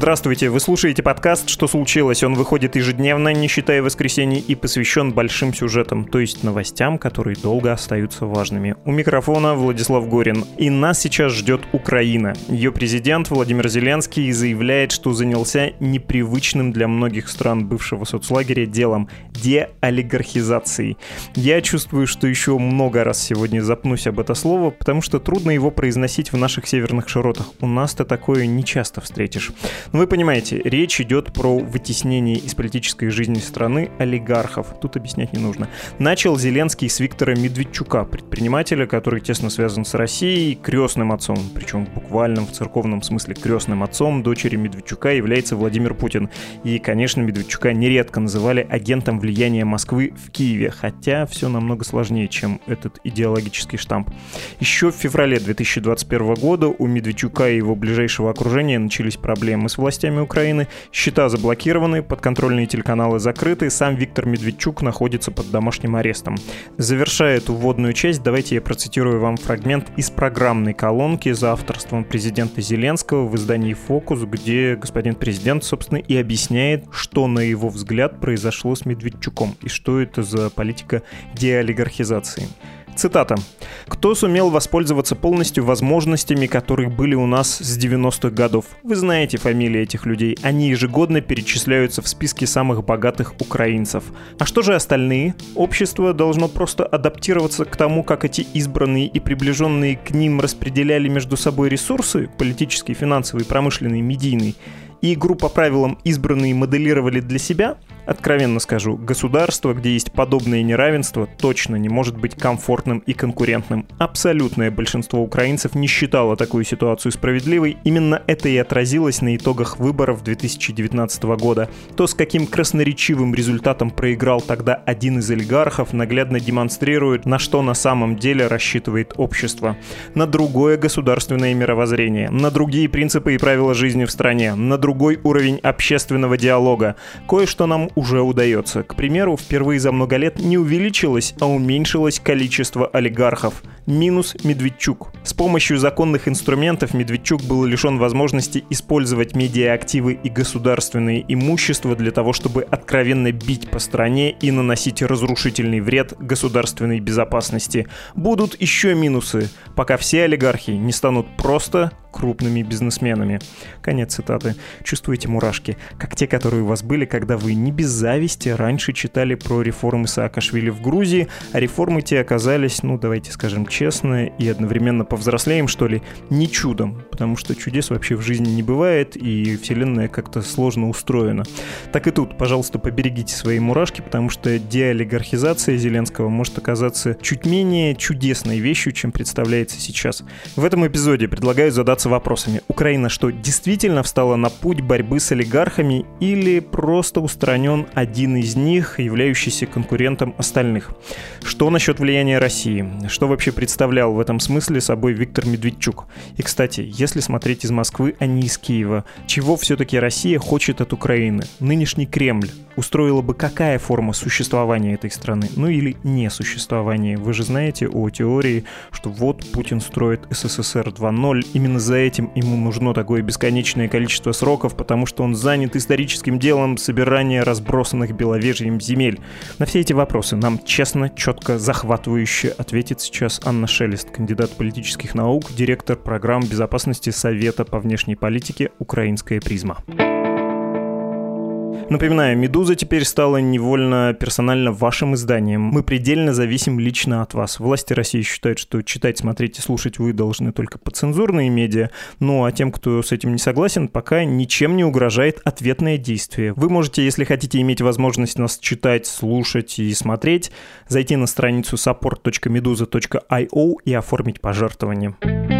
Здравствуйте, вы слушаете подкаст «Что случилось?». Он выходит ежедневно, не считая воскресений, и посвящен большим сюжетам, то есть новостям, которые долго остаются важными. У микрофона Владислав Горин. И нас сейчас ждет Украина. Ее президент Владимир Зеленский заявляет, что занялся непривычным для многих стран бывшего соцлагеря делом деолигархизации. Я чувствую, что еще много раз сегодня запнусь об это слово, потому что трудно его произносить в наших северных широтах. У нас-то такое не часто встретишь. Но ну, вы понимаете, речь идет про вытеснение из политической жизни страны олигархов. Тут объяснять не нужно. Начал Зеленский с Виктора Медведчука, предпринимателя, который тесно связан с Россией, крестным отцом, причем в буквальном, в церковном смысле крестным отцом дочери Медведчука является Владимир Путин. И, конечно, Медведчука нередко называли агентом влияния Москвы в Киеве, хотя все намного сложнее, чем этот идеологический штамп. Еще в феврале 2021 года у Медведчука и его ближайшего окружения начались проблемы с властями Украины, счета заблокированы, подконтрольные телеканалы закрыты, сам Виктор Медведчук находится под домашним арестом. Завершая эту вводную часть, давайте я процитирую вам фрагмент из программной колонки за авторством президента Зеленского в издании «Фокус», где господин президент, собственно, и объясняет, что, на его взгляд, произошло с Медведчуком и что это за политика деолигархизации. Цитата. «Кто сумел воспользоваться полностью возможностями, которые были у нас с 90-х годов? Вы знаете фамилии этих людей. Они ежегодно перечисляются в списке самых богатых украинцев. А что же остальные? Общество должно просто адаптироваться к тому, как эти избранные и приближенные к ним распределяли между собой ресурсы, политические, финансовые, промышленные, медийные, и игру по правилам избранные моделировали для себя – Откровенно скажу, государство, где есть подобное неравенство, точно не может быть комфортным и конкурентным. Абсолютное большинство украинцев не считало такую ситуацию справедливой. Именно это и отразилось на итогах выборов 2019 года. То, с каким красноречивым результатом проиграл тогда один из олигархов, наглядно демонстрирует, на что на самом деле рассчитывает общество. На другое государственное мировоззрение, на другие принципы и правила жизни в стране, на другой уровень общественного диалога. Кое-что нам уже удается. К примеру, впервые за много лет не увеличилось, а уменьшилось количество олигархов – минус Медведчук. С помощью законных инструментов Медведчук был лишен возможности использовать медиаактивы и государственные имущества для того, чтобы откровенно бить по стране и наносить разрушительный вред государственной безопасности. Будут еще минусы, пока все олигархи не станут просто крупными бизнесменами. Конец цитаты. Чувствуете мурашки, как те, которые у вас были, когда вы не без зависти раньше читали про реформы Саакашвили в Грузии, а реформы те оказались, ну давайте скажем честно, и одновременно повзрослеем, что ли, не чудом, потому что чудес вообще в жизни не бывает, и вселенная как-то сложно устроена. Так и тут, пожалуйста, поберегите свои мурашки, потому что деолигархизация Зеленского может оказаться чуть менее чудесной вещью, чем представляется сейчас. В этом эпизоде предлагаю задаться вопросами. Украина что, действительно встала на путь борьбы с олигархами или просто устранен один из них, являющийся конкурентом остальных? Что насчет влияния России? Что вообще представлял в этом смысле собой Виктор Медведчук. И, кстати, если смотреть из Москвы, а не из Киева, чего все-таки Россия хочет от Украины? Нынешний Кремль устроила бы какая форма существования этой страны? Ну или несуществования? Вы же знаете о теории, что вот Путин строит СССР 2.0, именно за этим ему нужно такое бесконечное количество сроков, потому что он занят историческим делом собирания разбросанных беловежьем земель. На все эти вопросы нам честно, четко, захватывающе ответит сейчас Анна Шелест, кандидат политических наук, директор программ безопасности Совета по внешней политике «Украинская призма». Напоминаю, «Медуза» теперь стала невольно персонально вашим изданием. Мы предельно зависим лично от вас. Власти России считают, что читать, смотреть и слушать вы должны только по цензурные медиа. Ну а тем, кто с этим не согласен, пока ничем не угрожает ответное действие. Вы можете, если хотите иметь возможность нас читать, слушать и смотреть, зайти на страницу support.meduza.io и оформить пожертвование.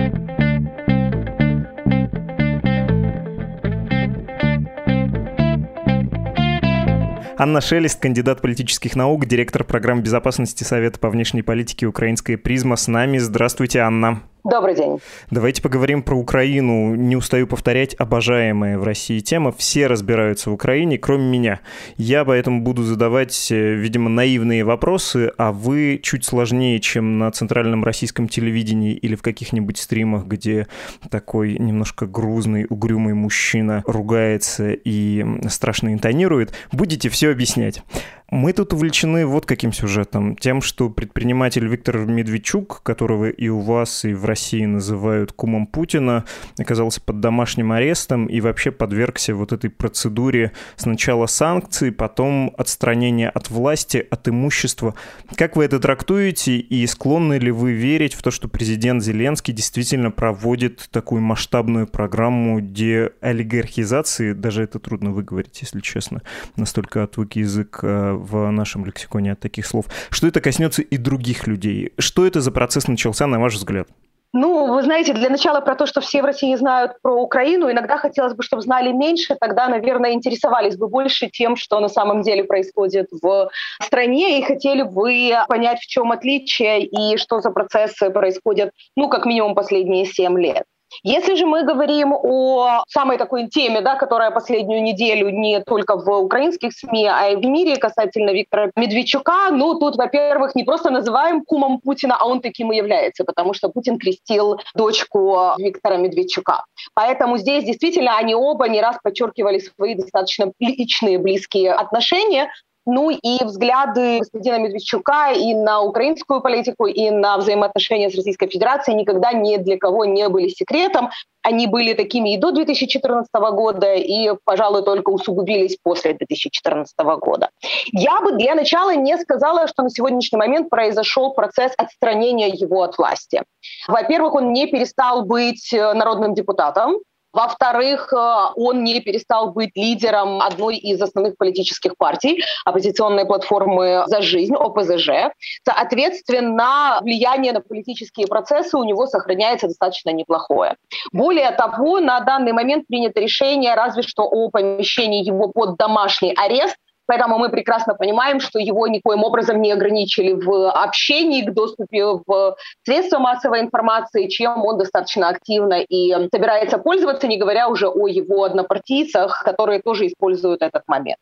Анна Шелест, кандидат политических наук, директор программ безопасности Совета по внешней политике «Украинская призма» с нами. Здравствуйте, Анна. Добрый день. Давайте поговорим про Украину. Не устаю повторять, обожаемая в России тема. Все разбираются в Украине, кроме меня. Я поэтому буду задавать, э, видимо, наивные вопросы, а вы чуть сложнее, чем на центральном российском телевидении или в каких-нибудь стримах, где такой немножко грузный, угрюмый мужчина ругается и страшно интонирует. Будете все объяснять. Мы тут увлечены вот каким сюжетом. Тем, что предприниматель Виктор Медведчук, которого и у вас, и в России называют кумом Путина, оказался под домашним арестом и вообще подвергся вот этой процедуре сначала санкций, потом отстранения от власти, от имущества. Как вы это трактуете и склонны ли вы верить в то, что президент Зеленский действительно проводит такую масштабную программу деолигархизации? Даже это трудно выговорить, если честно. Настолько отвык язык э, в нашем лексиконе от таких слов. Что это коснется и других людей? Что это за процесс начался, на ваш взгляд? Ну, вы знаете, для начала про то, что все в России знают про Украину, иногда хотелось бы, чтобы знали меньше, тогда, наверное, интересовались бы больше тем, что на самом деле происходит в стране, и хотели бы понять, в чем отличие и что за процессы происходят, ну, как минимум последние семь лет. Если же мы говорим о самой такой теме, да, которая последнюю неделю не только в украинских СМИ, а и в мире касательно Виктора Медведчука, ну тут, во-первых, не просто называем кумом Путина, а он таким и является, потому что Путин крестил дочку Виктора Медведчука. Поэтому здесь действительно они оба не раз подчеркивали свои достаточно личные, близкие отношения, ну и взгляды господина Медведчука и на украинскую политику, и на взаимоотношения с Российской Федерацией никогда ни для кого не были секретом. Они были такими и до 2014 года, и, пожалуй, только усугубились после 2014 года. Я бы для начала не сказала, что на сегодняшний момент произошел процесс отстранения его от власти. Во-первых, он не перестал быть э, народным депутатом, во-вторых, э, он не перестал быть лидером одной из основных политических партий, оппозиционной платформы «За жизнь», ОПЗЖ. Соответственно, влияние на политические процессы у него сохраняется достаточно неплохое. Более того, на данный момент принято решение разве что о помещении его под домашний арест, Поэтому мы прекрасно понимаем, что его никоим образом не ограничили в общении, к доступе в средства массовой информации, чем он достаточно активно и собирается пользоваться, не говоря уже о его однопартийцах, которые тоже используют этот момент.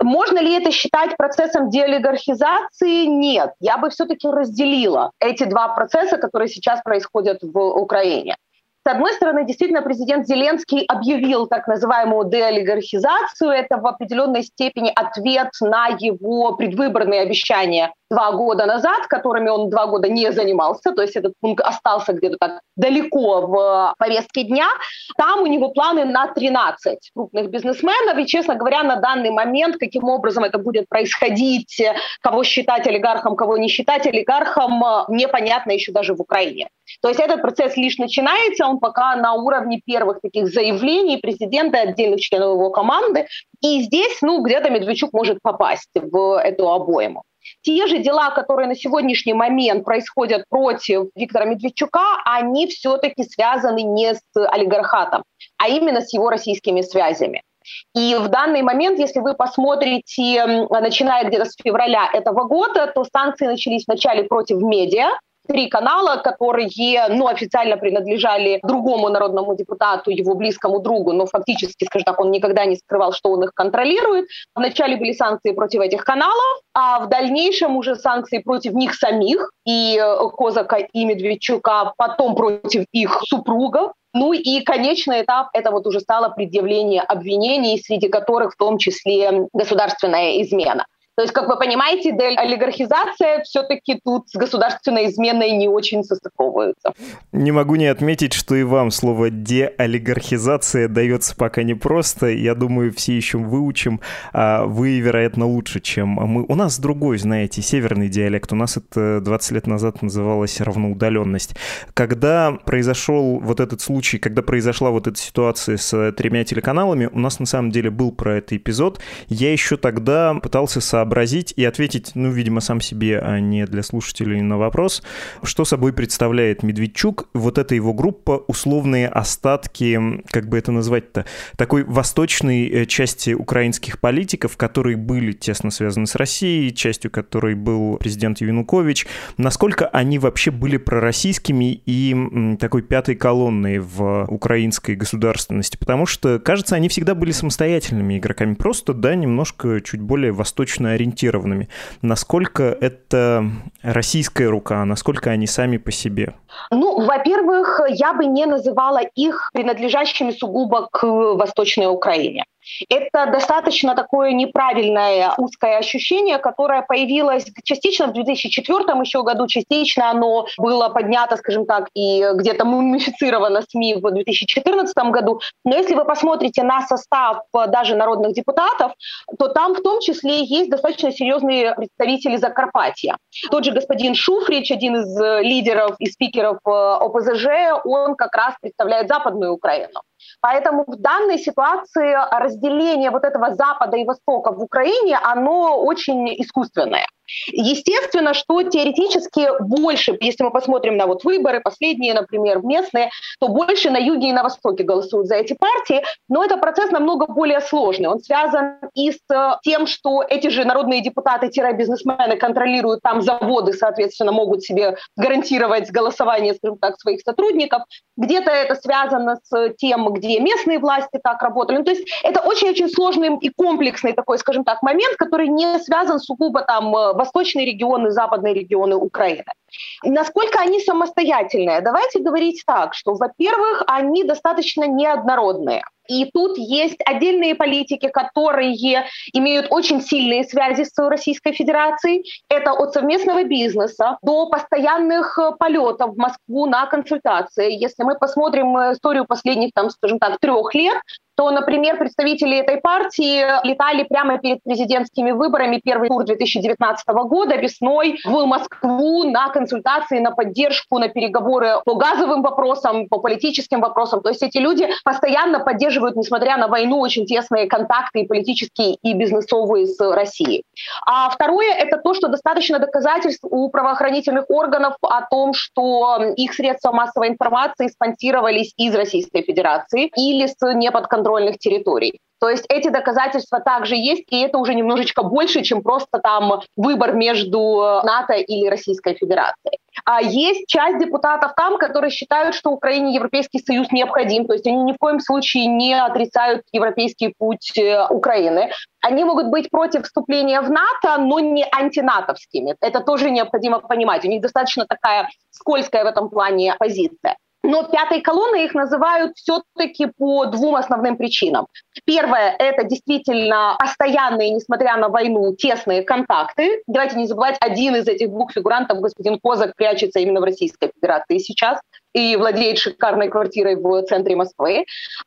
Можно ли это считать процессом деолигархизации? Нет. Я бы все-таки разделила эти два процесса, которые сейчас происходят в Украине. С одной стороны, действительно, президент Зеленский объявил так называемую деолигархизацию. Это в определенной степени ответ на его предвыборные обещания два года назад, которыми он два года не занимался, то есть этот пункт остался где-то так далеко в повестке дня. Там у него планы на 13 крупных бизнесменов, и, честно говоря, на данный момент, каким образом это будет происходить, кого считать олигархом, кого не считать олигархом, непонятно еще даже в Украине. То есть этот процесс лишь начинается, он пока на уровне первых таких заявлений президента и отдельных членов его команды. И здесь, ну, где-то Медведчук может попасть в эту обойму. Те же дела, которые на сегодняшний момент происходят против Виктора Медведчука, они все-таки связаны не с олигархатом, а именно с его российскими связями. И в данный момент, если вы посмотрите, начиная где-то с февраля этого года, то санкции начались вначале против медиа, три канала, которые ну, официально принадлежали другому народному депутату, его близкому другу, но фактически, скажем так, он никогда не скрывал, что он их контролирует. Вначале были санкции против этих каналов, а в дальнейшем уже санкции против них самих, и э, Козака, и Медведчука, потом против их супругов, ну и конечный этап – это вот уже стало предъявление обвинений, среди которых в том числе государственная измена. То есть, как вы понимаете, олигархизация все-таки тут с государственной изменой не очень состыковываются. Не могу не отметить, что и вам слово деолигархизация дается пока непросто. Я думаю, все еще выучим. А вы, вероятно, лучше, чем мы. У нас другой, знаете, северный диалект. У нас это 20 лет назад называлось равноудаленность. Когда произошел вот этот случай, когда произошла вот эта ситуация с тремя телеканалами, у нас на самом деле был про это эпизод. Я еще тогда пытался сообразить и ответить, ну, видимо, сам себе, а не для слушателей на вопрос, что собой представляет Медведчук, вот эта его группа, условные остатки, как бы это назвать-то, такой восточной э, части украинских политиков, которые были тесно связаны с Россией, частью которой был президент Янукович, насколько они вообще были пророссийскими и такой пятой колонной в украинской государственности, потому что, кажется, они всегда были самостоятельными игроками, просто, да, немножко чуть более восточно ориентированными. Насколько это российская рука, насколько они сами по себе? Ну, во-первых, я бы не называла их принадлежащими сугубо к Восточной Украине. Это достаточно такое неправильное узкое ощущение, которое появилось частично в 2004 еще году, частично оно было поднято, скажем так, и где-то мумифицировано СМИ в 2014 году. Но если вы посмотрите на состав даже народных депутатов, то там в том числе есть достаточно серьезные представители Закарпатья. Тот же господин Шуфрич, один из лидеров и спикеров э, ОПЗЖ, он как раз представляет Западную Украину. Поэтому в данной ситуации разделение вот этого Запада и Востока в Украине, оно очень искусственное. Естественно, что теоретически больше, если мы посмотрим на вот выборы последние, например, местные, то больше на юге и на востоке голосуют за эти партии, но это процесс намного более сложный. Он связан и с тем, что эти же народные депутаты-бизнесмены контролируют там заводы, соответственно, могут себе гарантировать голосование, скажем так, своих сотрудников. Где-то это связано с тем, где местные власти так работали. Ну, то есть это очень-очень сложный и комплексный такой, скажем так, момент, который не связан сугубо там восточные регионы, западные регионы Украины. Насколько они самостоятельные? Давайте говорить так, что, во-первых, они достаточно неоднородные. И тут есть отдельные политики, которые имеют очень сильные связи с Российской Федерацией. Это от совместного бизнеса до постоянных э, полетов в Москву на консультации. Если мы посмотрим э, историю последних, там, скажем так, трех лет, то, например, представители этой партии летали прямо перед президентскими выборами первый тур 2019 года весной в Москву на консультации, на поддержку, на переговоры по газовым вопросам, по политическим вопросам. То есть эти люди постоянно поддерживают, несмотря на войну, очень тесные контакты и политические, и бизнесовые с Россией. А второе — это то, что достаточно доказательств у правоохранительных органов о том, что их средства массовой информации спонсировались из Российской Федерации или с неподконтрольными подконтрольных территорий. То есть эти доказательства также есть, и это уже немножечко больше, чем просто там выбор между НАТО или Российской Федерацией. А есть часть депутатов там, которые считают, что Украине Европейский Союз необходим, то есть они ни в коем случае не отрицают европейский путь э, Украины. Они могут быть против вступления в НАТО, но не антинатовскими. Это тоже необходимо понимать. У них достаточно такая скользкая в этом плане позиция. Но пятой колонной их называют все-таки по двум основным причинам. Первое – это действительно постоянные, несмотря на войну, тесные контакты. Давайте не забывать, один из этих двух фигурантов, господин Козак, прячется именно в Российской Федерации сейчас и владеет шикарной квартирой в центре Москвы.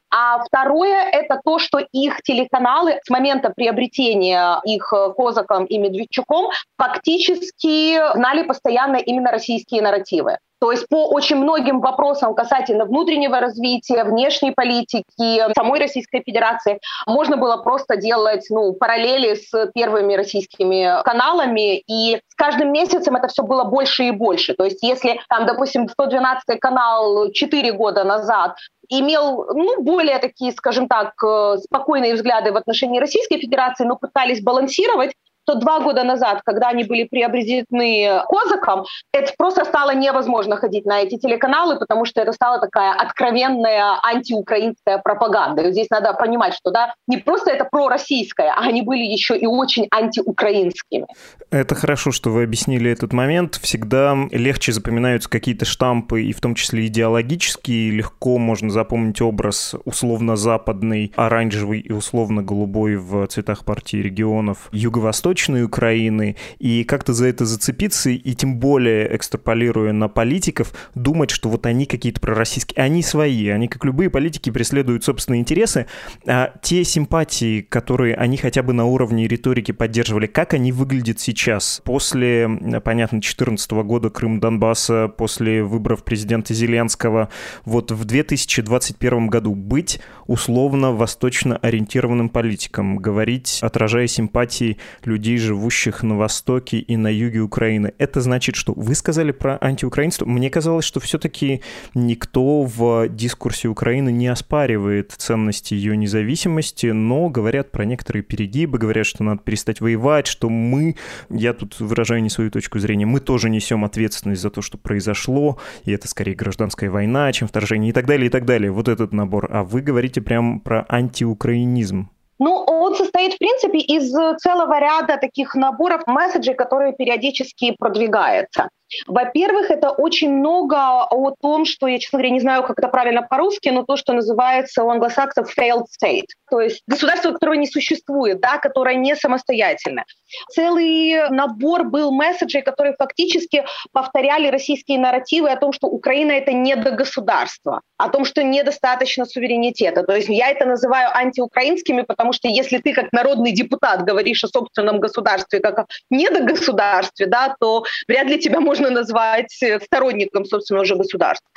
А второе – это то, что их телеканалы с момента приобретения их Козаком и Медведчуком фактически знали постоянно именно российские нарративы. То есть по очень многим вопросам касательно внутреннего развития, внешней политики, самой Российской Федерации, можно было просто делать ну, параллели с первыми российскими каналами, и с каждым месяцем это все было больше и больше. То есть если, там, допустим, 112 канал 4 года назад имел ну, более такие, скажем так, э, спокойные взгляды в отношении Российской Федерации, но пытались балансировать, то два года назад, когда они были приобретены Козаком, это просто стало невозможно ходить на эти телеканалы, потому что это стала такая откровенная антиукраинская пропаганда. И здесь надо понимать, что да, не просто это пророссийская, а они были еще и очень антиукраинскими. Это хорошо, что вы объяснили этот момент. Всегда легче запоминаются какие-то штампы, и в том числе идеологические. Легко можно запомнить образ условно-западный, оранжевый и условно-голубой в цветах партии регионов, юго-восточный Восточной Украины, и как-то за это зацепиться, и тем более, экстраполируя на политиков, думать, что вот они какие-то пророссийские, они свои, они, как любые политики, преследуют собственные интересы, а те симпатии, которые они хотя бы на уровне риторики поддерживали, как они выглядят сейчас, после, понятно, 2014 года Крым-Донбасса, после выборов президента Зеленского, вот в 2021 году быть условно восточно ориентированным политиком, говорить, отражая симпатии людей людей, живущих на востоке и на юге Украины. Это значит, что вы сказали про антиукраинство. Мне казалось, что все-таки никто в дискурсе Украины не оспаривает ценности ее независимости, но говорят про некоторые перегибы, говорят, что надо перестать воевать, что мы, я тут выражаю не свою точку зрения, мы тоже несем ответственность за то, что произошло, и это скорее гражданская война, чем вторжение и так далее, и так далее. Вот этот набор. А вы говорите прям про антиукраинизм. Ну, он состоит, в принципе, из целого ряда таких наборов месседжей, которые периодически продвигаются. Во-первых, это очень много о том, что, я, честно говоря, не знаю, как это правильно по-русски, но то, что называется у англосаксов failed state, то есть государство, которое не существует, да, которое не самостоятельно. Целый набор был месседжей, которые фактически повторяли российские нарративы о том, что Украина — это не до государства, о том, что недостаточно суверенитета. То есть я это называю антиукраинскими, потому что если ты как народный депутат говоришь о собственном государстве как о недогосударстве, да, то вряд ли тебя можно можно назвать э, сторонником, собственно, уже государства.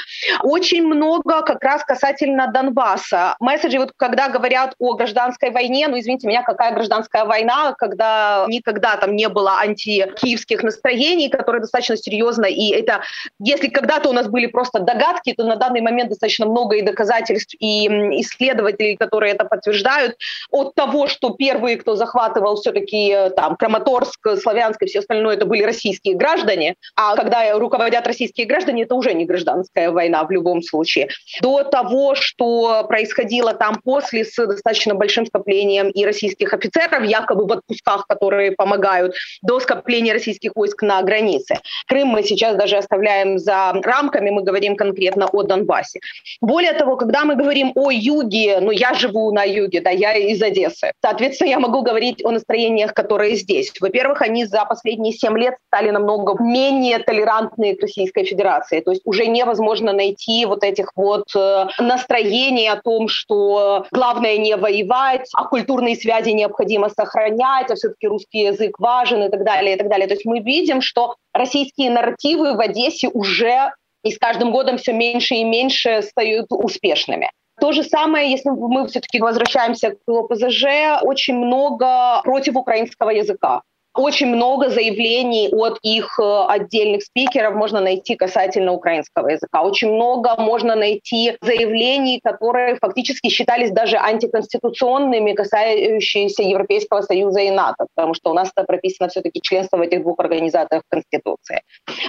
Очень много как раз касательно Донбасса. Месседжи, вот когда говорят о гражданской войне, ну, извините меня, какая гражданская война, когда никогда там не было антикиевских настроений, которые достаточно серьезно, и это, если когда-то у нас были просто догадки, то на данный момент достаточно много и доказательств, и исследователей, которые это подтверждают, от того, что первые, кто захватывал все-таки э, там Краматорск, Славянск и все остальное, это были российские граждане, а когда руководят российские граждане, это уже не гражданская война в любом случае. До того, что происходило там после с достаточно большим скоплением и российских офицеров, якобы в отпусках, которые помогают, до скопления российских войск на границе. Крым мы сейчас даже оставляем за рамками, мы говорим конкретно о Донбассе. Более того, когда мы говорим о юге, ну я живу на юге, да, я из Одессы, соответственно, я могу говорить о настроениях, которые здесь. Во-первых, они за последние семь лет стали намного менее толерантные к Российской Федерации. То есть уже невозможно найти вот этих вот э, настроений о том, что главное не воевать, а культурные связи необходимо сохранять, а все-таки русский язык важен и так далее, и так далее. То есть мы видим, что российские нарративы в Одессе уже и с каждым годом все меньше и меньше стают успешными. То же самое, если мы все-таки возвращаемся к ОПЗЖ, очень много против украинского языка. Очень много заявлений от их э, отдельных спикеров можно найти касательно украинского языка. Очень много можно найти заявлений, которые фактически считались даже антиконституционными, касающиеся Европейского Союза и НАТО, потому что у нас это прописано все-таки членство в этих двух организациях в Конституции.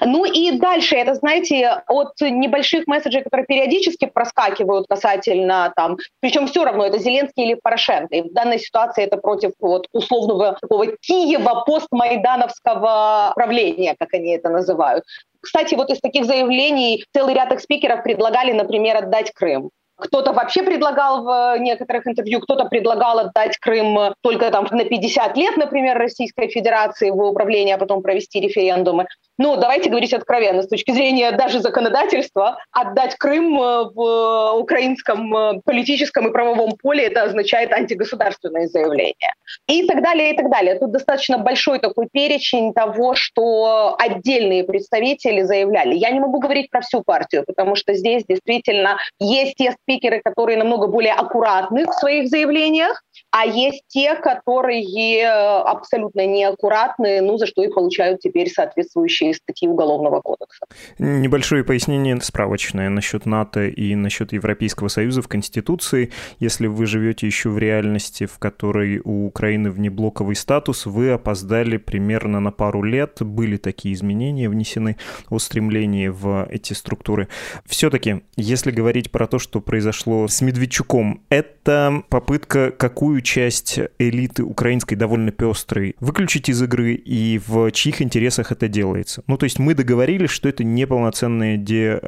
Ну и дальше, это, знаете, от небольших месседжей, которые периодически проскакивают касательно там, причем все равно это Зеленский или Порошенко. И в данной ситуации это против вот, условного такого Киева, постмайдановского правления, как они это называют. Кстати, вот из таких заявлений целый ряд их спикеров предлагали, например, отдать Крым. Кто-то вообще предлагал в некоторых интервью, кто-то предлагал отдать Крым только там на 50 лет, например, Российской Федерации в управление, а потом провести референдумы. Ну, давайте говорить откровенно, с точки зрения даже законодательства, отдать Крым э, в украинском э, политическом и правовом поле, это означает антигосударственное заявление. И так далее, и так далее. Тут достаточно большой такой перечень того, что отдельные представители заявляли. Я не могу говорить про всю партию, потому что здесь действительно есть те спикеры, которые намного более аккуратны в своих заявлениях, а есть те, которые э, абсолютно неаккуратны, ну, за что и получают теперь соответствующие статьи Уголовного кодекса. Небольшое пояснение справочное насчет НАТО и насчет Европейского Союза в Конституции. Если вы живете еще в реальности, в которой у Украины внеблоковый статус, вы опоздали примерно на пару лет. Были такие изменения внесены о стремлении в эти структуры. Все-таки, если говорить про то, что произошло с Медведчуком, это попытка какую часть элиты украинской довольно пестрой выключить из игры и в чьих интересах это делается. Ну, то есть мы договорились, что это неполноценная де...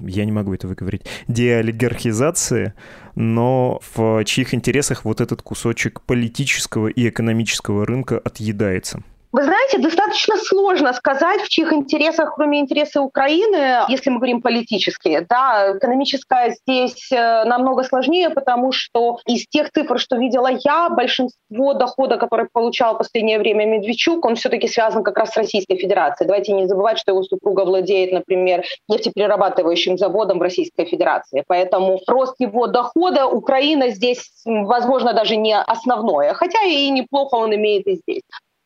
я не могу это выговорить, деолигархизация, но в чьих интересах вот этот кусочек политического и экономического рынка отъедается. Вы знаете, достаточно сложно сказать, в чьих интересах, кроме интереса Украины, если мы говорим политические. Да, экономическая здесь э, намного сложнее, потому что из тех цифр, что видела я, большинство дохода, который получал в последнее время Медведчук, он все-таки связан как раз с Российской Федерацией. Давайте не забывать, что его супруга владеет, например, нефтеперерабатывающим заводом в Российской Федерации. Поэтому рост его дохода Украина здесь, возможно, даже не основное, хотя и неплохо он имеет и здесь.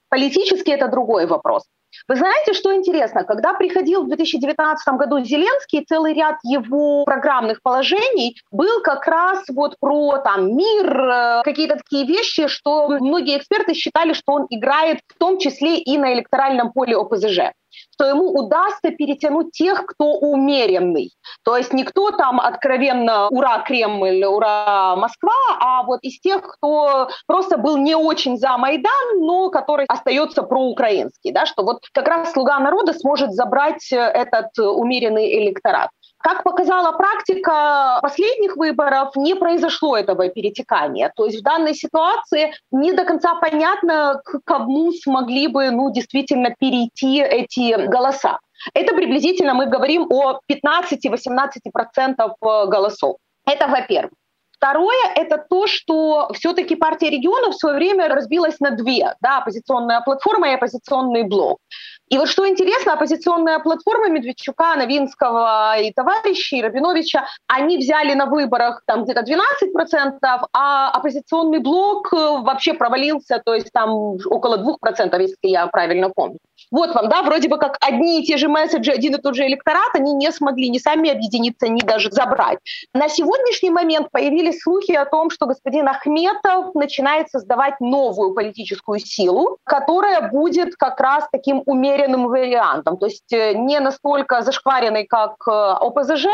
Политически это другой вопрос. Вы знаете, что интересно? Когда приходил в 2019 году Зеленский, целый ряд его программных положений был как раз вот про там, мир, э, какие-то такие вещи, что многие эксперты считали, что он играет в том числе и на электоральном поле ОПЗЖ что ему удастся перетянуть тех, кто умеренный. То есть никто там откровенно «Ура, Кремль! Ура, Москва!», а вот из тех, кто просто был не очень за Майдан, но который остается проукраинский, да, что вот как раз «Слуга народа» сможет забрать этот умеренный электорат. Как показала практика последних выборов, не произошло этого перетекания. То есть в данной ситуации не до конца понятно, к кому смогли бы ну, действительно перейти эти голоса. Это приблизительно мы говорим о 15-18% голосов. Это во-первых. Второе – это то, что все-таки партия регионов в свое время разбилась на две, да, оппозиционная платформа и оппозиционный блок. И вот что интересно, оппозиционная платформа Медведчука, Новинского и товарищей Рабиновича, они взяли на выборах там где-то 12%, а оппозиционный блок э, вообще провалился, то есть там около 2%, если я правильно помню. Вот вам, да, вроде бы как одни и те же месседжи, один и тот же электорат, они не смогли ни сами объединиться, ни даже забрать. На сегодняшний момент появились слухи о том, что господин Ахметов начинает создавать новую политическую силу, которая будет как раз таким умеренным вариантом, то есть э, не настолько зашкваренный, как э, ОПЗЖ,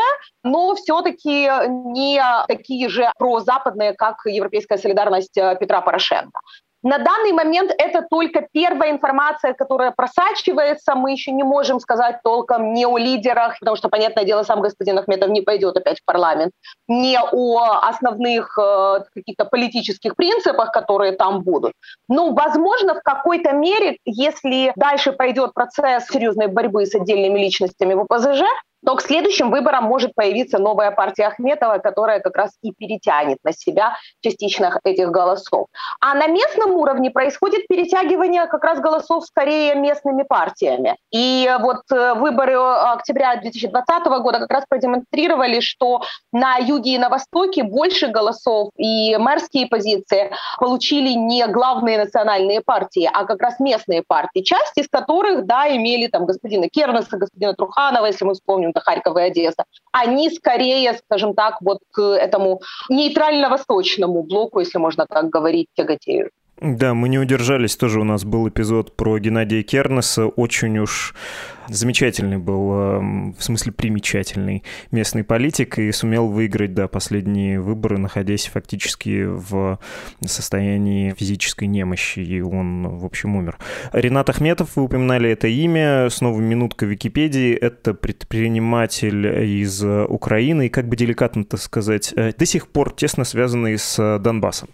но все-таки не такие же прозападные, как европейская солидарность э, Петра Порошенко. На данный момент это только первая информация, которая просачивается. Мы еще не можем сказать толком не о лидерах, потому что, понятное дело, сам господин Ахметов не пойдет опять в парламент, не о основных э, каких-то политических принципах, которые там будут. Но, возможно, в какой-то мере, если дальше пойдет процесс серьезной борьбы с отдельными личностями в ОПЗЖ, то к следующим выборам может появиться новая партия Ахметова, которая как раз и перетянет на себя частично этих голосов. А на местном уровне происходит перетягивание как раз голосов скорее местными партиями. И вот э, выборы октября 2020 года как раз продемонстрировали, что на юге и на востоке больше голосов и мэрские позиции получили не главные национальные партии, а как раз местные партии, часть из которых, да, имели там господина Кернеса, господина Труханова, если мы вспомним это Харьков и Одесса, они скорее, скажем так, вот к этому нейтрально-восточному блоку, если можно так говорить, тяготеют. Да, мы не удержались, тоже у нас был эпизод про Геннадия Кернеса, очень уж замечательный был, эм, в смысле примечательный местный политик и сумел выиграть, да, последние выборы, находясь фактически в состоянии физической немощи, и он, в общем, умер. Ренат Ахметов, вы упоминали это имя, снова минутка Википедии, это предприниматель из Украины, и как бы деликатно-то сказать, э, до сих пор тесно связанный с Донбассом.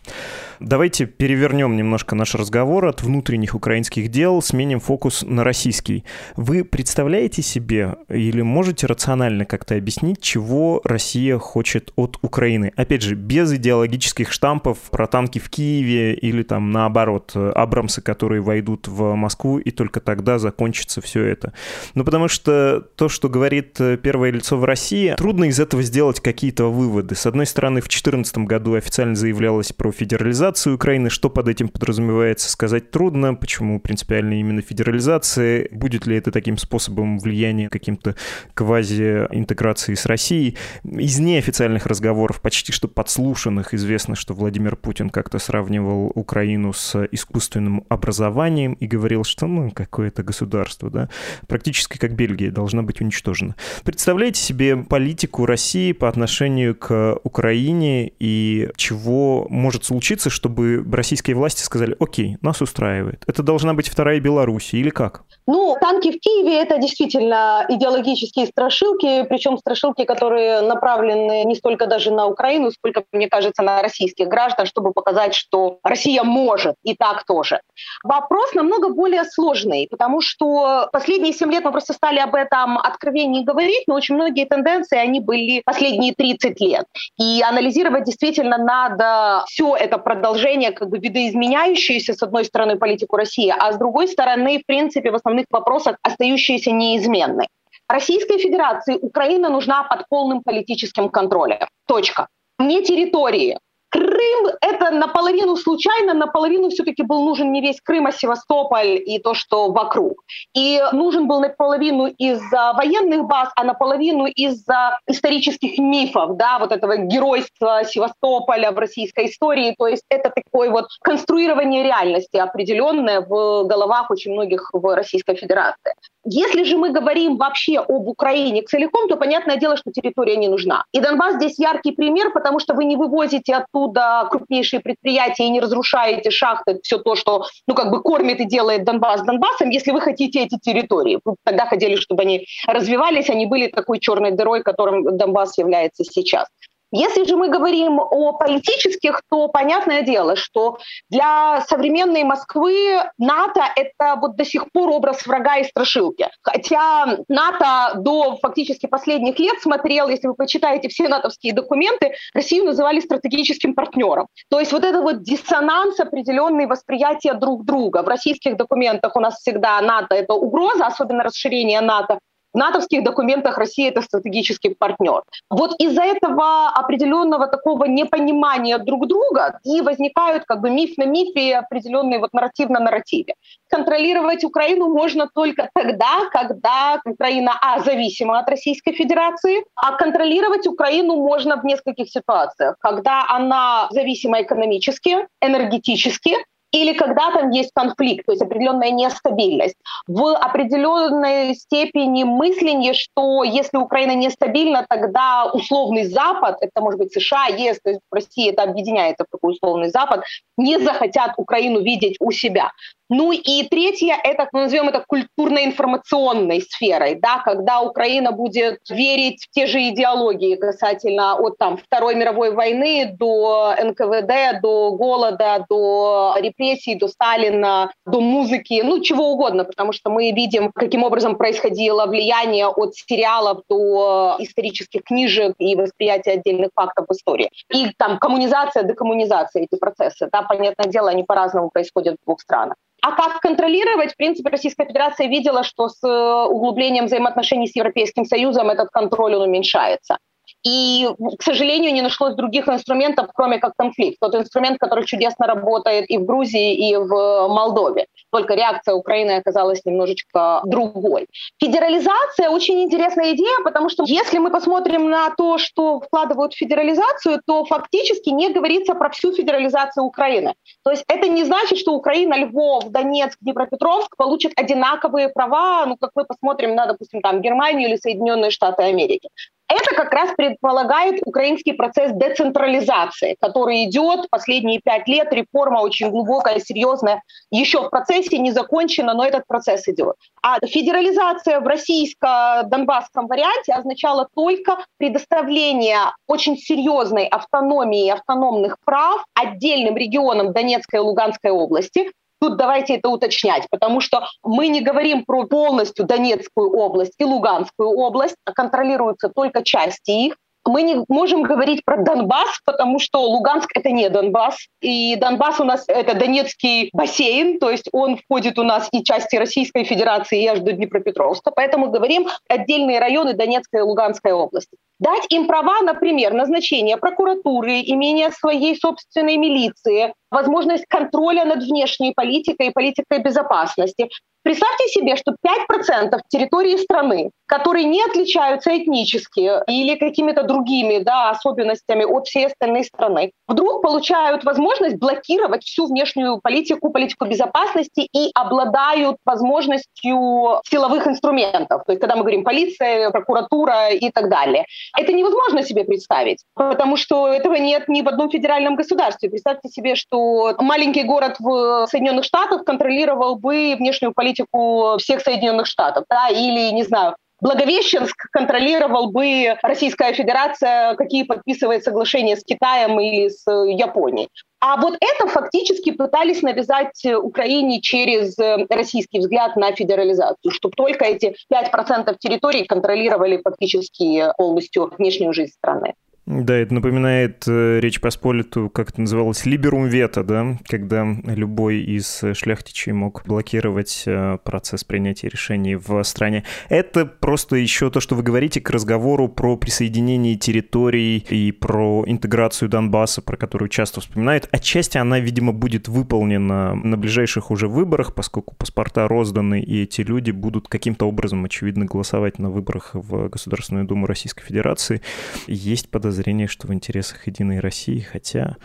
Давайте перевернем немножко наш разговор от внутренних украинских дел, сменим фокус на российский. Вы представляете себе или можете рационально как-то объяснить, чего Россия хочет от Украины? Опять же, без идеологических штампов про танки в Киеве или там наоборот, Абрамсы, которые войдут в Москву, и только тогда закончится все это. Ну, потому что то, что говорит первое лицо в России, трудно из этого сделать какие-то выводы. С одной стороны, в 2014 году официально заявлялось про федерализацию Украины. Что под этим подразумевается, сказать трудно. Почему принципиально именно федерализация? Будет ли это таким способом способом влияния, каким-то квази-интеграции с Россией. Из неофициальных разговоров, почти что подслушанных, известно, что Владимир Путин как-то сравнивал Украину с искусственным образованием и говорил, что ну какое-то государство, да, практически как Бельгия, должна быть уничтожена. Представляете себе политику России по отношению к Украине и чего может случиться, чтобы российские власти сказали, окей, нас устраивает. Это должна быть вторая Беларусь или как? Ну, танки в Киеве это действительно идеологические страшилки, причем страшилки, которые направлены не столько даже на Украину, сколько, мне кажется, на российских граждан, чтобы показать, что Россия может, и так тоже. Вопрос намного более сложный, потому что последние 7 лет мы просто стали об этом откровеннее говорить, но очень многие тенденции, они были последние 30 лет. И анализировать действительно надо все это продолжение, как бы видоизменяющееся, с одной стороны, политику России, а с другой стороны, в принципе, в основных вопросах остающиеся остающейся неизменной. Российской Федерации Украина нужна под полным политическим контролем. Точка. Не территории. Крым Крым — это наполовину случайно, наполовину все-таки был нужен не весь Крым, а Севастополь и то, что вокруг. И нужен был наполовину из-за военных баз, а наполовину из-за исторических мифов, да, вот этого геройства Севастополя в российской истории. То есть это такое вот конструирование реальности определенное в головах очень многих в Российской Федерации. Если же мы говорим вообще об Украине целиком, то понятное дело, что территория не нужна. И Донбасс здесь яркий пример, потому что вы не вывозите оттуда крупнейшие предприятия и не разрушаете шахты, все то, что ну, как бы кормит и делает Донбасс Донбассом, если вы хотите эти территории. Вы тогда хотели, чтобы они развивались, они были такой черной дырой, которым Донбасс является сейчас. Если же мы говорим о политических, то понятное дело, что для современной Москвы НАТО — это вот до сих пор образ врага и страшилки. Хотя НАТО до фактически последних лет смотрел, если вы почитаете все натовские документы, Россию называли стратегическим партнером. То есть вот это вот диссонанс определенный восприятия друг друга. В российских документах у нас всегда НАТО — это угроза, особенно расширение НАТО. В натовских документах Россия это стратегический партнер. Вот из-за этого определенного такого непонимания друг друга и возникают как бы миф на мифе определенные вот нарратив на нарративе. Контролировать Украину можно только тогда, когда Украина, а, зависима от Российской Федерации, а контролировать Украину можно в нескольких ситуациях. Когда она зависима экономически, энергетически, или когда там есть конфликт, то есть определенная нестабильность. В определенной степени мысление, что если Украина нестабильна, тогда условный Запад, это может быть США, ЕС, то есть в России это объединяется в такой условный Запад, не захотят Украину видеть у себя. Ну и третье, это, назовем это культурно-информационной сферой, да, когда Украина будет верить в те же идеологии касательно от там, Второй мировой войны до НКВД, до голода, до репрессий, до Сталина, до музыки, ну чего угодно, потому что мы видим, каким образом происходило влияние от сериалов до исторических книжек и восприятия отдельных фактов в истории. И там коммунизация, декоммунизация, эти процессы, да, понятное дело, они по-разному происходят в двух странах. А как контролировать? В принципе, Российская Федерация видела, что с э, углублением взаимоотношений с Европейским Союзом этот контроль он уменьшается. И, к сожалению, не нашлось других инструментов, кроме как конфликт. Тот инструмент, который чудесно работает и в Грузии, и в Молдове. Только реакция Украины оказалась немножечко другой. Федерализация очень интересная идея, потому что если мы посмотрим на то, что вкладывают в федерализацию, то фактически не говорится про всю федерализацию Украины. То есть это не значит, что Украина, Львов, Донецк, Днепропетровск получат одинаковые права, ну, как мы посмотрим на, допустим, там Германию или Соединенные Штаты Америки. Это как раз предполагает украинский процесс децентрализации, который идет последние пять лет, реформа очень глубокая, серьезная, еще в процессе, не закончена, но этот процесс идет. А федерализация в российско-донбасском варианте означала только предоставление очень серьезной автономии, автономных прав отдельным регионам Донецкой и Луганской области, Тут давайте это уточнять, потому что мы не говорим про полностью Донецкую область и Луганскую область, а контролируются только части их. Мы не можем говорить про Донбасс, потому что Луганск — это не Донбасс. И Донбасс у нас — это Донецкий бассейн, то есть он входит у нас и части Российской Федерации, и аж до Днепропетровска. Поэтому говорим отдельные районы Донецкой и Луганской области. Дать им права, например, назначения прокуратуры, имения своей собственной милиции, возможность контроля над внешней политикой и политикой безопасности, Представьте себе, что 5% территории страны, которые не отличаются этнически или какими-то другими да, особенностями от всей остальной страны, вдруг получают возможность блокировать всю внешнюю политику, политику безопасности и обладают возможностью силовых инструментов. То есть, когда мы говорим полиция, прокуратура и так далее. Это невозможно себе представить, потому что этого нет ни в одном федеральном государстве. Представьте себе, что маленький город в Соединенных Штатах контролировал бы внешнюю политику всех Соединенных Штатов, да, или, не знаю, Благовещенск контролировал бы Российская Федерация, какие подписывает соглашения с Китаем или с Японией. А вот это фактически пытались навязать Украине через российский взгляд на федерализацию, чтобы только эти 5% территорий контролировали фактически полностью внешнюю жизнь страны. Да, это напоминает э, Речь Посполиту, как это называлось, либерум вето, да, когда любой из шляхтичей мог блокировать э, процесс принятия решений в стране. Это просто еще то, что вы говорите к разговору про присоединение территорий и про интеграцию Донбасса, про которую часто вспоминают. Отчасти она, видимо, будет выполнена на ближайших уже выборах, поскольку паспорта розданы, и эти люди будут каким-то образом, очевидно, голосовать на выборах в Государственную Думу Российской Федерации. Есть подозрение подозрение, что в интересах Единой России, хотя,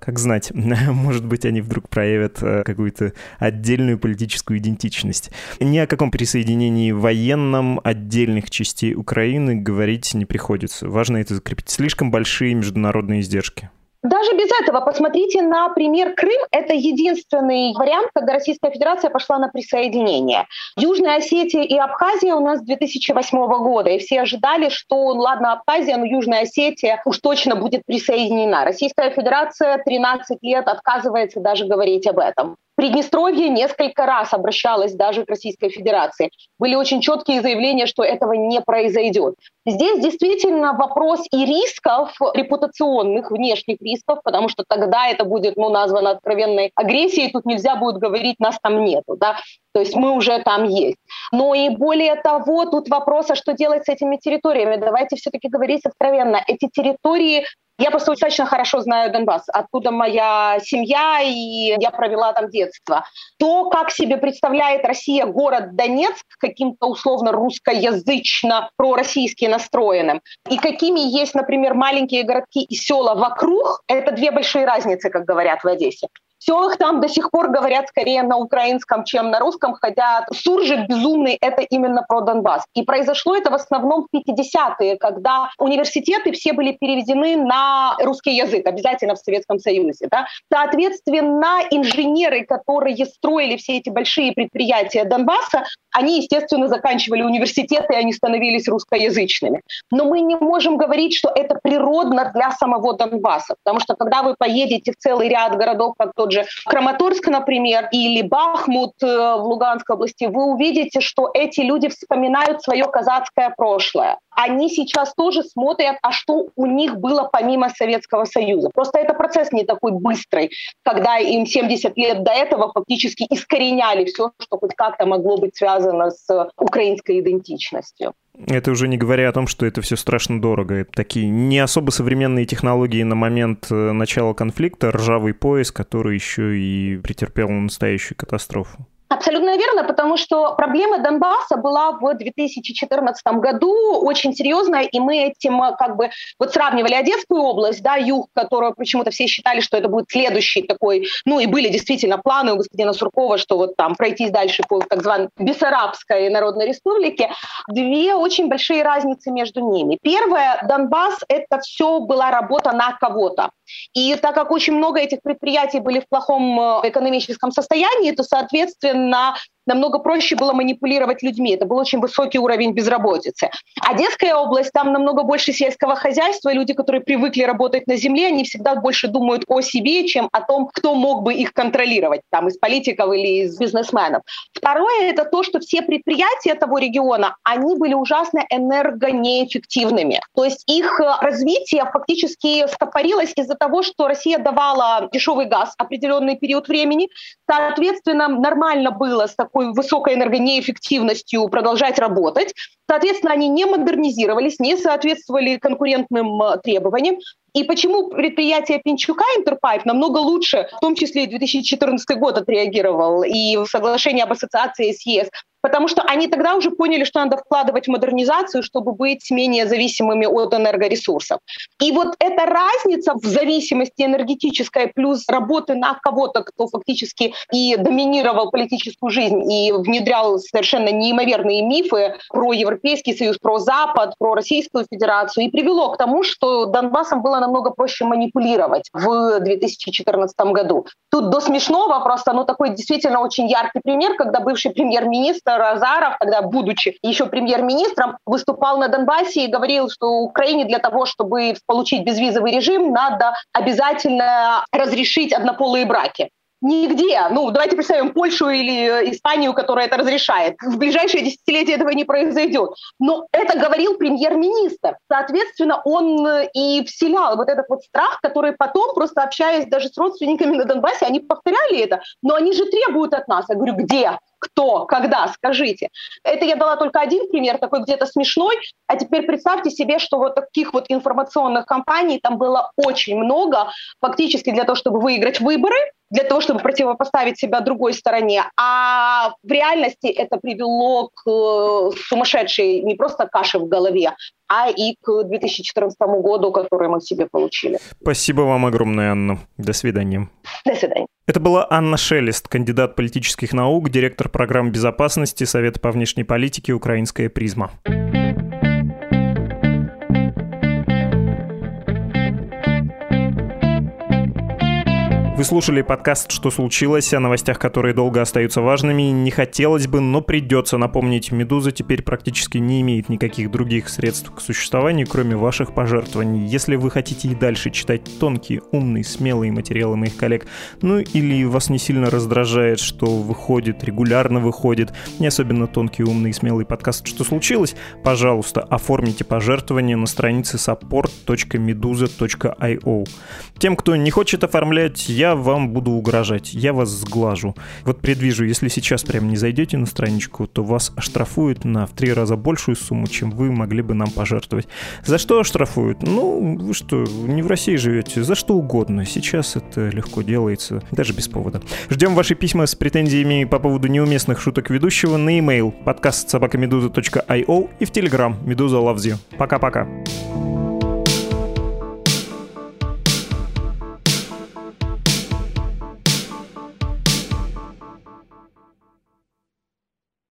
как знать, может быть, они вдруг проявят э, какую-то отдельную политическую идентичность. Ни о каком присоединении военном отдельных частей Украины говорить не приходится. Важно это закрепить. Слишком большие международные издержки. Даже без этого посмотрите на пример Крым. Это единственный вариант, когда Российская Федерация пошла на присоединение. Южная Осетия и Абхазия у нас с 2008 года. И все ожидали, что, ну ладно, Абхазия, но Южная Осетия уж точно будет присоединена. Российская Федерация 13 лет отказывается даже говорить об этом. Приднестровье несколько раз обращалось даже к Российской Федерации. Были очень четкие заявления, что этого не произойдет. Здесь действительно вопрос и рисков, репутационных, внешних рисков, потому что тогда это будет ну, названо откровенной агрессией, тут нельзя будет говорить, нас там нету. Да? То есть мы уже там есть. Но и более того, тут вопрос, а что делать с этими территориями? Давайте все-таки говорить откровенно. Эти территории я просто достаточно хорошо знаю Донбасс. Оттуда моя семья, и я провела там детство. То, как себе представляет Россия город Донецк, каким-то условно русскоязычно пророссийски настроенным, и какими есть, например, маленькие городки и села вокруг, это две большие разницы, как говорят в Одессе. Все их там до сих пор говорят скорее на украинском, чем на русском, хотя суржик безумный — это именно про Донбасс. И произошло это в основном в 50-е, когда университеты все были переведены на русский язык, обязательно в Советском Союзе. Да? Соответственно, инженеры, которые строили все эти большие предприятия Донбасса, они, естественно, заканчивали университеты, и они становились русскоязычными. Но мы не можем говорить, что это природно для самого Донбасса, потому что когда вы поедете в целый ряд городов, как тот же Краматорск, например, или Бахмут э, в Луганской области, вы увидите, что эти люди вспоминают свое казацкое прошлое. Они сейчас тоже смотрят, а что у них было помимо Советского Союза. Просто это процесс не такой быстрый, когда им 70 лет до этого фактически искореняли все, что хоть как-то могло быть связано с украинской идентичностью. Это уже не говоря о том, что это все страшно дорого. Это такие не особо современные технологии на момент э, начала конфликта, ржавый пояс, который еще и претерпел настоящую катастрофу. Абсолютно верно, потому что проблема Донбасса была в 2014 году очень серьезная, и мы этим э, как бы вот сравнивали Одесскую область, да, юг, которую почему-то все считали, что это будет следующий такой, ну и были действительно планы у господина Суркова, что вот там пройтись дальше по так званой Бессарабской Народной Республике. Две очень большие разницы между ними. Первое, Донбасс — это все была работа на кого-то. И так как очень много этих предприятий были в плохом э, экономическом состоянии, то, соответственно, na намного проще было манипулировать людьми. Это был очень высокий уровень безработицы. Одесская область, там намного больше сельского хозяйства, и люди, которые привыкли работать на земле, они всегда больше думают о себе, чем о том, кто мог бы их контролировать, там, из политиков или из бизнесменов. Второе – это то, что все предприятия того региона, они были ужасно энергонеэффективными. То есть их э, развитие фактически стопорилось из-за того, что Россия давала дешевый газ определенный период времени. Соответственно, нормально было с такой такой высокой энергонеэффективностью продолжать работать. Соответственно, они не модернизировались, не соответствовали конкурентным э, требованиям. И почему предприятие Пинчука Интерпайп намного лучше, в том числе и 2014 год отреагировал, и соглашение об ассоциации с ЕС, потому что они тогда уже поняли, что надо вкладывать в модернизацию, чтобы быть менее зависимыми от энергоресурсов. И вот эта разница в зависимости энергетической плюс работы на кого-то, кто фактически и доминировал политическую жизнь и внедрял совершенно неимоверные мифы про Европейский Союз, про Запад, про Российскую Федерацию, и привело к тому, что Донбассом было намного проще манипулировать в 2014 году. Тут до смешного просто, ну такой действительно очень яркий пример, когда бывший премьер-министр министр Азаров, тогда будучи еще премьер-министром, выступал на Донбассе и говорил, что Украине для того, чтобы получить безвизовый режим, надо обязательно разрешить однополые браки. Нигде. Ну, давайте представим Польшу или Испанию, которая это разрешает. В ближайшие десятилетия этого не произойдет. Но это говорил премьер-министр. Соответственно, он и вселял вот этот вот страх, который потом, просто общаясь даже с родственниками на Донбассе, они повторяли это. Но они же требуют от нас. Я говорю, где? Кто? Когда? Скажите. Это я дала только один пример, такой где-то смешной. А теперь представьте себе, что вот таких вот информационных кампаний там было очень много, фактически для того, чтобы выиграть выборы, для того, чтобы противопоставить себя другой стороне. А в реальности это привело к э, сумасшедшей не просто каше в голове, а и к 2014 году, который мы себе получили. Спасибо вам огромное, Анна. До свидания. До свидания. Это была Анна Шелест, кандидат политических наук, директор программ безопасности Совета по внешней политике «Украинская призма». Вы слушали подкаст «Что случилось?» о новостях, которые долго остаются важными. Не хотелось бы, но придется напомнить, «Медуза» теперь практически не имеет никаких других средств к существованию, кроме ваших пожертвований. Если вы хотите и дальше читать тонкие, умные, смелые материалы моих коллег, ну или вас не сильно раздражает, что выходит, регулярно выходит, не особенно тонкий, умный смелый подкаст «Что случилось?», пожалуйста, оформите пожертвование на странице support.meduza.io. Тем, кто не хочет оформлять, я вам буду угрожать, я вас сглажу. Вот предвижу, если сейчас прям не зайдете на страничку, то вас оштрафуют на в три раза большую сумму, чем вы могли бы нам пожертвовать. За что оштрафуют? Ну, вы что, не в России живете, за что угодно. Сейчас это легко делается, даже без повода. Ждем ваши письма с претензиями по поводу неуместных шуток ведущего на e-mail подкаст собакамедуза.io и в Telegram Медуза Loves. Пока-пока.